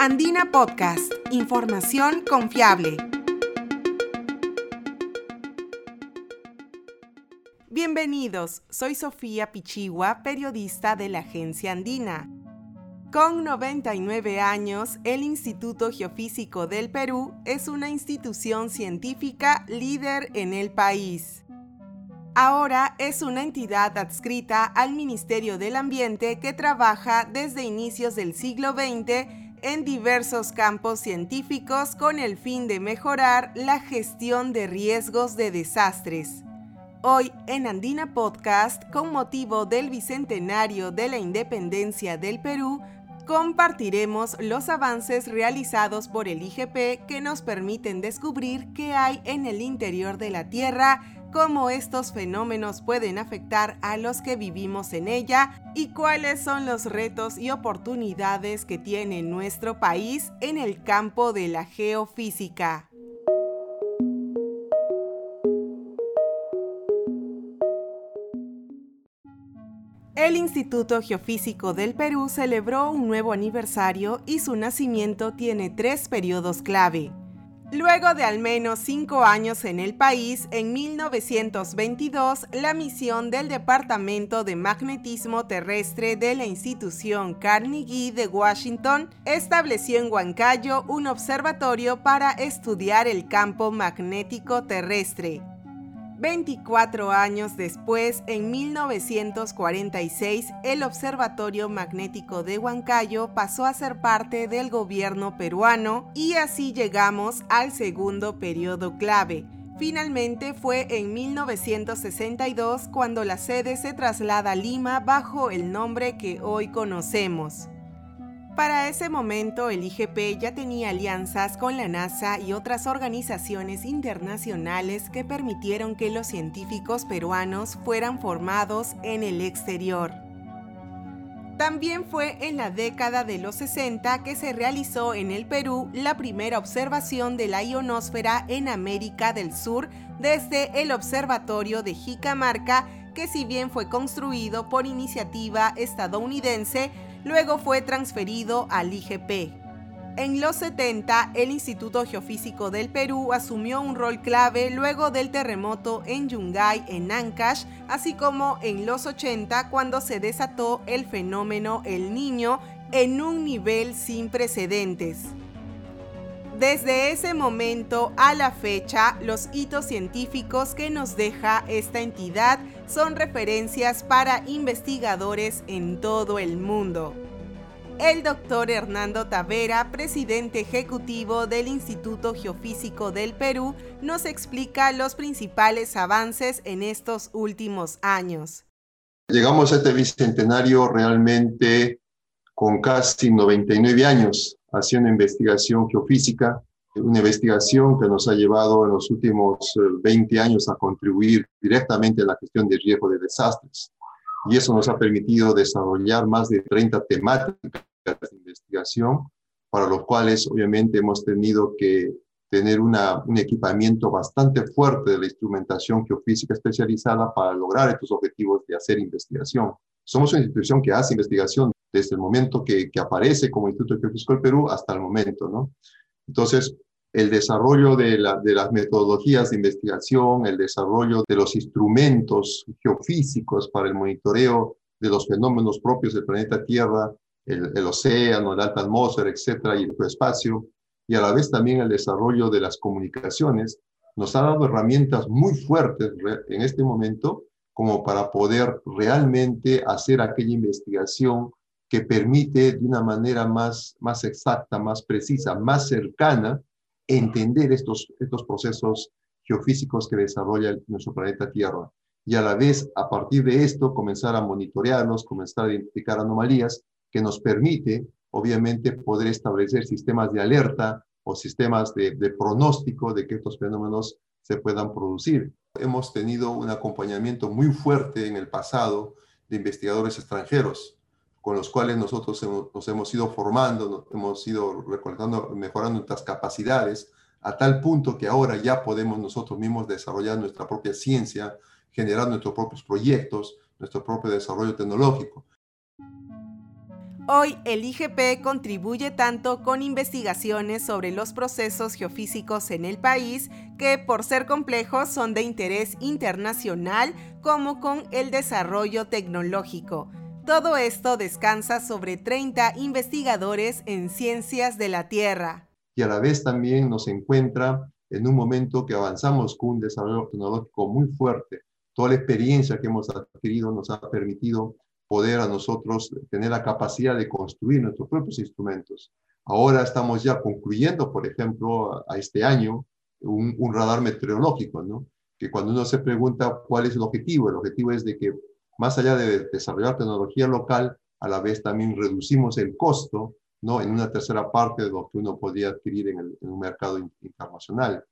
Andina Podcast, información confiable. Bienvenidos, soy Sofía Pichigua, periodista de la agencia Andina. Con 99 años, el Instituto Geofísico del Perú es una institución científica líder en el país. Ahora es una entidad adscrita al Ministerio del Ambiente que trabaja desde inicios del siglo XX en diversos campos científicos con el fin de mejorar la gestión de riesgos de desastres. Hoy en Andina Podcast, con motivo del Bicentenario de la Independencia del Perú, compartiremos los avances realizados por el IGP que nos permiten descubrir qué hay en el interior de la Tierra cómo estos fenómenos pueden afectar a los que vivimos en ella y cuáles son los retos y oportunidades que tiene nuestro país en el campo de la geofísica. El Instituto Geofísico del Perú celebró un nuevo aniversario y su nacimiento tiene tres periodos clave. Luego de al menos cinco años en el país, en 1922, la misión del Departamento de Magnetismo Terrestre de la institución Carnegie de Washington estableció en Huancayo un observatorio para estudiar el campo magnético terrestre. 24 años después, en 1946, el Observatorio Magnético de Huancayo pasó a ser parte del gobierno peruano y así llegamos al segundo periodo clave. Finalmente fue en 1962 cuando la sede se traslada a Lima bajo el nombre que hoy conocemos. Para ese momento, el IGP ya tenía alianzas con la NASA y otras organizaciones internacionales que permitieron que los científicos peruanos fueran formados en el exterior. También fue en la década de los 60 que se realizó en el Perú la primera observación de la ionosfera en América del Sur desde el Observatorio de Jicamarca, que si bien fue construido por iniciativa estadounidense, luego fue transferido al IGP. En los 70, el Instituto Geofísico del Perú asumió un rol clave luego del terremoto en Yungay, en Ancash, así como en los 80 cuando se desató el fenómeno El Niño en un nivel sin precedentes. Desde ese momento a la fecha, los hitos científicos que nos deja esta entidad son referencias para investigadores en todo el mundo. El doctor Hernando Tavera, presidente ejecutivo del Instituto Geofísico del Perú, nos explica los principales avances en estos últimos años. Llegamos a este bicentenario realmente con casi 99 años haciendo investigación geofísica, una investigación que nos ha llevado en los últimos 20 eh, años a contribuir directamente a la gestión de riesgo de desastres. Y eso nos ha permitido desarrollar más de 30 temáticas de investigación, para los cuales obviamente hemos tenido que tener una, un equipamiento bastante fuerte de la instrumentación geofísica especializada para lograr estos objetivos de hacer investigación. Somos una institución que hace investigación desde el momento que, que aparece como Instituto Geofísico Perú hasta el momento, ¿no? Entonces, el desarrollo de, la, de, las metodologías de investigación, el desarrollo de los instrumentos geofísicos para el monitoreo de los fenómenos propios del planeta Tierra, el, el océano, la alta atmósfera, etcétera, y el espacio, y a la vez también el desarrollo de las comunicaciones, nos ha dado herramientas muy fuertes en este momento como para poder realmente hacer aquella investigación que permite de una manera más, más exacta, más precisa, más cercana, entender estos, estos procesos geofísicos que desarrolla nuestro planeta Tierra. Y a la vez, a partir de esto, comenzar a monitorearlos, comenzar a identificar anomalías que nos permite, obviamente, poder establecer sistemas de alerta o sistemas de, de pronóstico de que estos fenómenos se puedan producir. Hemos tenido un acompañamiento muy fuerte en el pasado de investigadores extranjeros, con los cuales nosotros nos hemos ido formando, hemos ido recolectando, mejorando nuestras capacidades, a tal punto que ahora ya podemos nosotros mismos desarrollar nuestra propia ciencia, generar nuestros propios proyectos, nuestro propio desarrollo tecnológico. Hoy el IGP contribuye tanto con investigaciones sobre los procesos geofísicos en el país, que por ser complejos son de interés internacional, como con el desarrollo tecnológico. Todo esto descansa sobre 30 investigadores en ciencias de la Tierra. Y a la vez también nos encuentra en un momento que avanzamos con un desarrollo tecnológico muy fuerte. Toda la experiencia que hemos adquirido nos ha permitido poder a nosotros tener la capacidad de construir nuestros propios instrumentos. Ahora estamos ya concluyendo, por ejemplo, a, este año, un, radar meteorológico, ¿no? Que cuando uno se pregunta cuál es el objetivo, el objetivo es de que más allá de desarrollar tecnología local, a la vez también reducimos el costo, ¿no? En una tercera parte de lo que uno podría adquirir en, el, en un mercado internacional.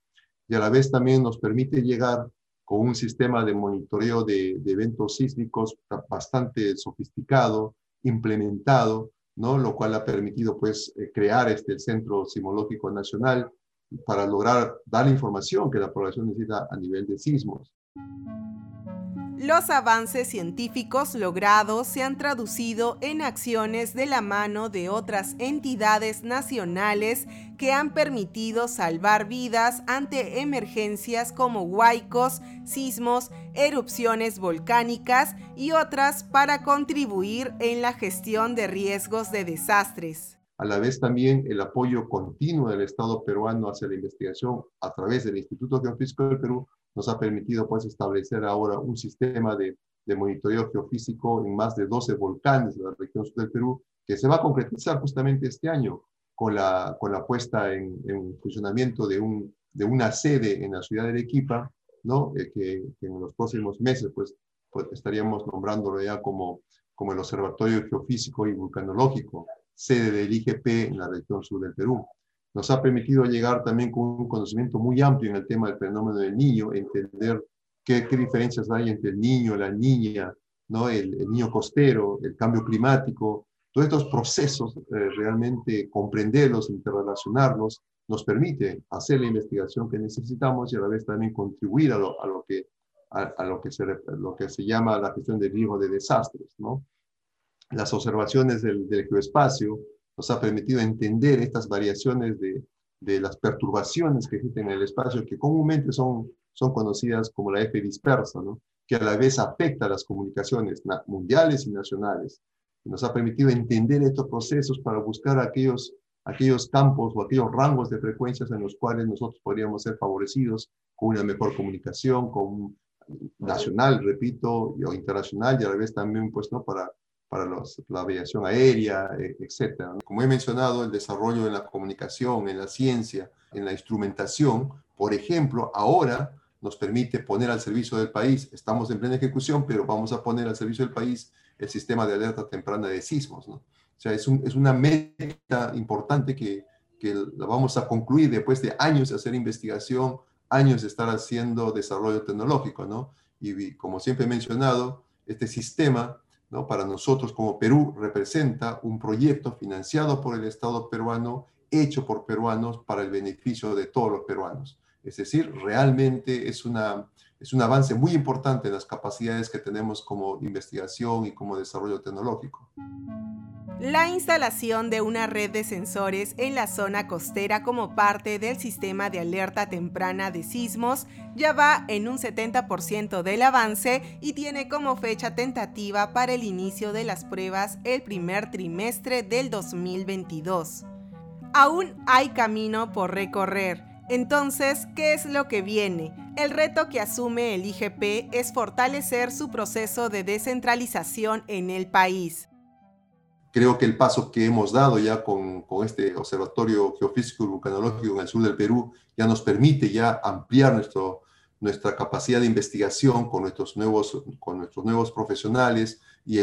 Y a la vez también nos permite llegar con un sistema de monitoreo de, eventos sísmicos bastante sofisticado, implementado, ¿no? lo cual ha permitido pues, eh, crear este Centro Sismológico Nacional para lograr dar la información que la población necesita a nivel de sismos. Los avances científicos logrados se han traducido en acciones de la mano de otras entidades nacionales que han permitido salvar vidas ante emergencias como huaicos, sismos, erupciones volcánicas y otras para contribuir en la gestión de riesgos de desastres. A la vez también el apoyo continuo del Estado peruano hacia la investigación a través del Instituto Geofísico del Perú nos ha permitido pues establecer ahora un sistema de, de monitoreo geofísico en más de 12 volcanes de la región sur del Perú, que se va a concretizar justamente este año con la, con la puesta en, en funcionamiento de, un, de una sede en la ciudad de Arequipa, ¿no? Eh, que, que, en los próximos meses pues, pues, estaríamos nombrándolo ya como, como el Observatorio Geofísico y Vulcanológico, sede del IGP en la región sur del Perú nos ha permitido llegar también con un conocimiento muy amplio en el tema del fenómeno del niño, entender qué, qué diferencias hay entre el niño, la niña, ¿no? el, el niño costero, el cambio climático, todos estos procesos, eh, realmente comprenderlos, interrelacionarlos, nos permite hacer la investigación que necesitamos y a la vez también contribuir a lo, a lo que, a, a, lo, que se, lo que se llama la gestión del riesgo de desastres. ¿no? Las observaciones del, del geoespacio, nos ha permitido entender estas variaciones de, de las perturbaciones que existen en el espacio, que comúnmente son, son conocidas como la F dispersa, ¿no? que a la vez afecta a las comunicaciones mundiales y nacionales. Nos ha permitido entender estos procesos para buscar aquellos, aquellos campos o aquellos rangos de frecuencias en los cuales nosotros podríamos ser favorecidos con una mejor comunicación, con nacional, repito, o internacional, y a la vez también pues, ¿no? para para los, la aviación aérea, e, etc. Como he mencionado, el desarrollo en la comunicación, en la ciencia, en la instrumentación, por ejemplo, ahora nos permite poner al servicio del país, estamos en plena ejecución, pero vamos a poner al servicio del país el sistema de alerta temprana de sismos. ¿no? O sea, es, un, es una meta importante que, que la vamos a concluir después de años de hacer investigación, años de estar haciendo desarrollo tecnológico, ¿no? Y como siempre he mencionado, este sistema para nosotros como Perú representa un proyecto financiado por el Estado peruano, hecho por peruanos para el beneficio de todos los peruanos. Es decir, realmente es, una, es un avance muy importante en las capacidades que tenemos como investigación y como desarrollo tecnológico. La instalación de una red de sensores en la zona costera como parte del sistema de alerta temprana de sismos ya va en un 70% del avance y tiene como fecha tentativa para el inicio de las pruebas el primer trimestre del 2022. Aún hay camino por recorrer. Entonces, ¿qué es lo que viene? El reto que asume el IGP es fortalecer su proceso de descentralización en el país creo que el paso que hemos dado ya con, con, este observatorio geofísico y vulcanológico en el sur del Perú ya nos permite ya ampliar nuestra capacidad de investigación con nuestros nuevos, con nuestros nuevos profesionales y,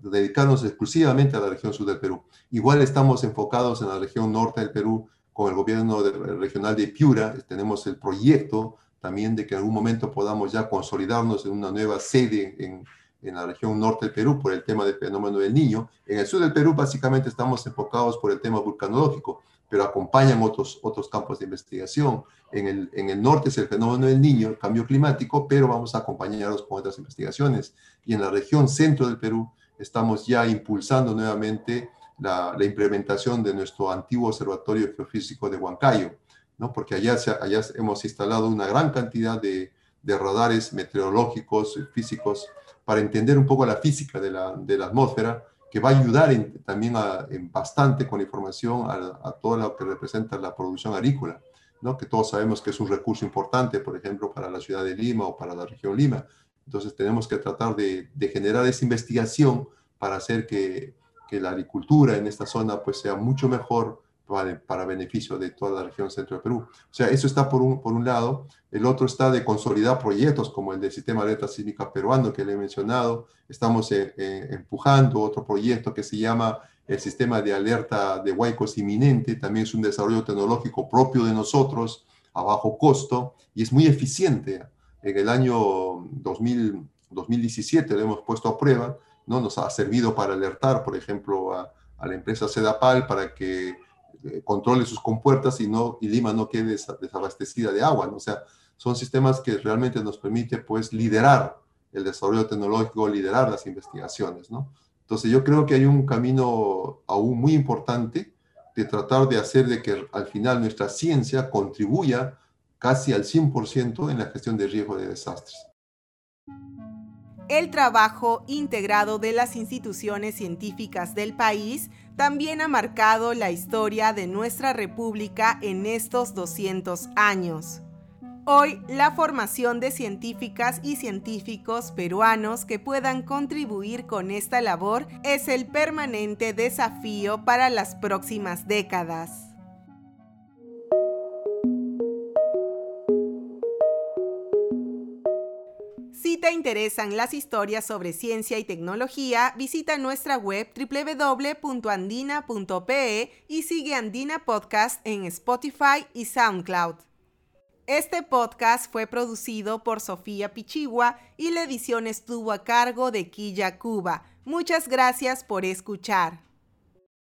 dedicarnos exclusivamente a la región sur del Perú. Igual estamos enfocados en la región norte del Perú con el gobierno regional de Piura. Tenemos el proyecto también de que en algún momento podamos ya consolidarnos en una nueva sede en, en la región norte del Perú por el tema del fenómeno del niño. En el sur del Perú básicamente estamos enfocados por el tema vulcanológico, pero acompañan otros, otros campos de investigación. En el, en el norte es el fenómeno del niño, el cambio climático, pero vamos a acompañarlos con otras investigaciones. Y en la región centro del Perú estamos ya impulsando nuevamente la, implementación de nuestro antiguo observatorio geofísico de Huancayo, porque allá, hemos instalado una gran cantidad de, de radares meteorológicos, físicos, para entender un poco la física de la, de la atmósfera, que va a ayudar también en bastante con información a, a, todo lo que representa la producción agrícola, ¿no? que todos sabemos que es un recurso importante, por ejemplo, para la ciudad de Lima o para la región Lima. Entonces tenemos que tratar de, de generar esa investigación para hacer que, que, la agricultura en esta zona pues, sea mucho mejor para, beneficio de toda la región centro de Perú. O sea, eso está por un, por un lado. El otro está de consolidar proyectos como el del sistema de alerta sísmica peruano que le he mencionado. Estamos eh, eh, empujando otro proyecto que se llama el sistema de alerta de huaicos inminente. También es un desarrollo tecnológico propio de nosotros, a bajo costo, y es muy eficiente. En el año 2000, 2017 lo hemos puesto a prueba. ¿no? Nos ha servido para alertar, por ejemplo, a, a la empresa Sedapal para que controle sus compuertas y, no, y Lima no quede desabastecida de agua. ¿no? O sea, son sistemas que realmente nos permite pues liderar el desarrollo tecnológico, liderar las investigaciones. ¿no? Entonces yo creo que hay un camino aún muy importante de tratar de hacer de que al final nuestra ciencia contribuya casi al 100% en la gestión de riesgo de desastres. El trabajo integrado de las instituciones científicas del país también ha marcado la historia de nuestra república en estos 200 años. Hoy, la formación de científicas y científicos peruanos que puedan contribuir con esta labor es el permanente desafío para las próximas décadas. Si te interesan las historias sobre ciencia y tecnología, visita nuestra web www.andina.pe y sigue Andina Podcast en Spotify y SoundCloud. Este podcast fue producido por Sofía Pichigua y la edición estuvo a cargo de Quilla Cuba. Muchas gracias por escuchar.